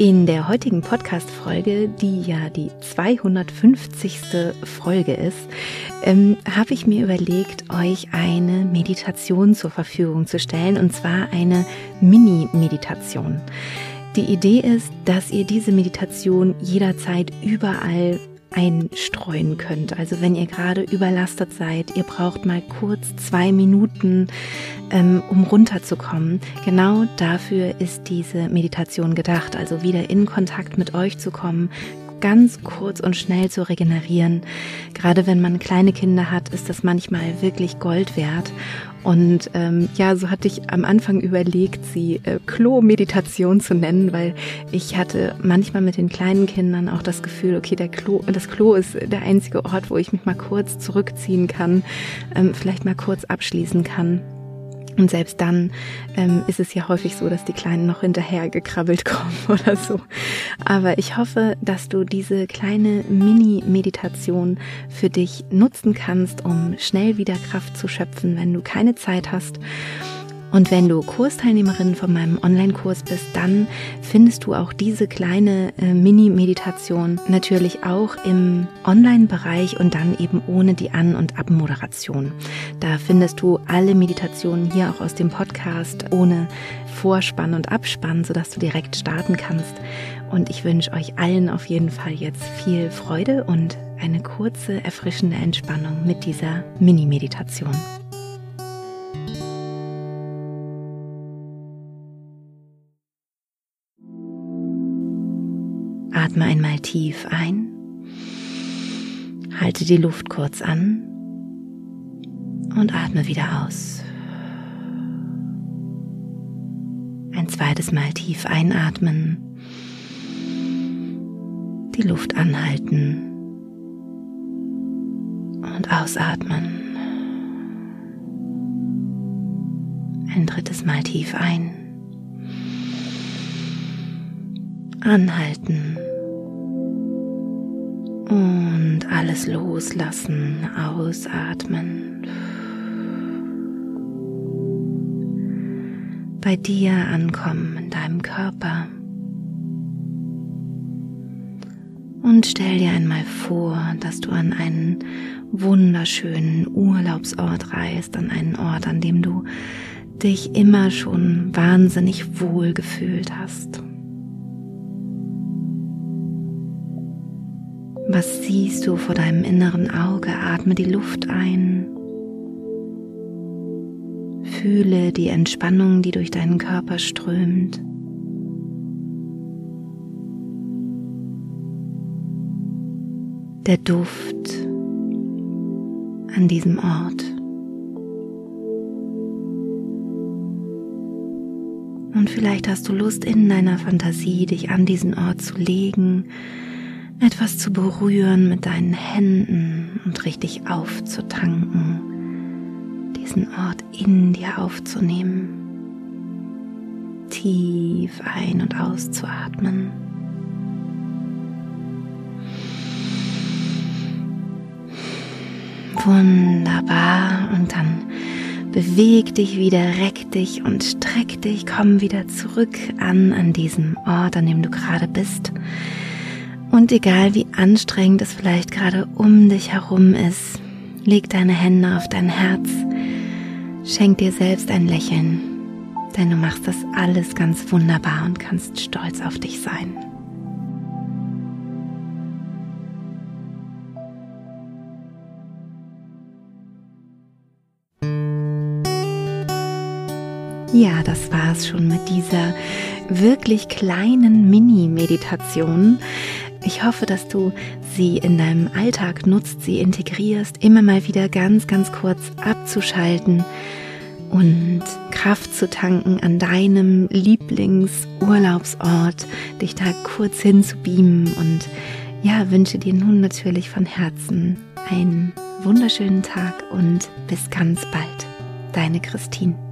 In der heutigen Podcast-Folge, die ja die 250. Folge ist, ähm, habe ich mir überlegt, euch eine Meditation zur Verfügung zu stellen, und zwar eine Mini-Meditation. Die Idee ist, dass ihr diese Meditation jederzeit überall einstreuen könnt. Also wenn ihr gerade überlastet seid, ihr braucht mal kurz zwei Minuten, ähm, um runterzukommen. Genau dafür ist diese Meditation gedacht. Also wieder in Kontakt mit euch zu kommen, ganz kurz und schnell zu regenerieren. Gerade wenn man kleine Kinder hat, ist das manchmal wirklich Gold wert. Und ähm, ja, so hatte ich am Anfang überlegt, sie äh, Klo-Meditation zu nennen, weil ich hatte manchmal mit den kleinen Kindern auch das Gefühl, okay, der Klo, das Klo ist der einzige Ort, wo ich mich mal kurz zurückziehen kann, ähm, vielleicht mal kurz abschließen kann. Und selbst dann ähm, ist es ja häufig so, dass die Kleinen noch hinterher gekrabbelt kommen oder so. Aber ich hoffe, dass du diese kleine Mini-Meditation für dich nutzen kannst, um schnell wieder Kraft zu schöpfen, wenn du keine Zeit hast und wenn du Kursteilnehmerin von meinem Online-Kurs bist, dann findest du auch diese kleine äh, Mini-Meditation natürlich auch im Online-Bereich und dann eben ohne die An- und Abmoderation. Da findest du alle Meditationen hier auch aus dem Podcast ohne Vorspann und Abspann, sodass du direkt starten kannst. Und ich wünsche euch allen auf jeden Fall jetzt viel Freude und eine kurze, erfrischende Entspannung mit dieser Mini-Meditation. Atme einmal tief ein. Halte die Luft kurz an und atme wieder aus. Ein zweites Mal tief einatmen, die Luft anhalten und ausatmen. Ein drittes Mal tief ein. Anhalten und alles loslassen, ausatmen. Bei dir ankommen in deinem Körper. Und stell dir einmal vor, dass du an einen wunderschönen Urlaubsort reist, an einen Ort, an dem du dich immer schon wahnsinnig wohl gefühlt hast. Was siehst du vor deinem inneren Auge? Atme die Luft ein. Fühle die Entspannung, die durch deinen Körper strömt. Der Duft an diesem Ort. Und vielleicht hast du Lust in deiner Fantasie, dich an diesen Ort zu legen etwas zu berühren mit deinen Händen und richtig aufzutanken, diesen Ort in dir aufzunehmen, tief ein- und auszuatmen. Wunderbar und dann beweg dich wieder, reck dich und streck dich, komm wieder zurück an an diesem Ort, an dem du gerade bist. Und egal wie anstrengend es vielleicht gerade um dich herum ist, leg deine Hände auf dein Herz, schenk dir selbst ein Lächeln, denn du machst das alles ganz wunderbar und kannst stolz auf dich sein. Ja, das war es schon mit dieser wirklich kleinen Mini-Meditation. Ich hoffe, dass du sie in deinem Alltag nutzt, sie integrierst, immer mal wieder ganz, ganz kurz abzuschalten und Kraft zu tanken an deinem Lieblingsurlaubsort, dich da kurz hinzubeamen und ja, wünsche dir nun natürlich von Herzen einen wunderschönen Tag und bis ganz bald. Deine Christine.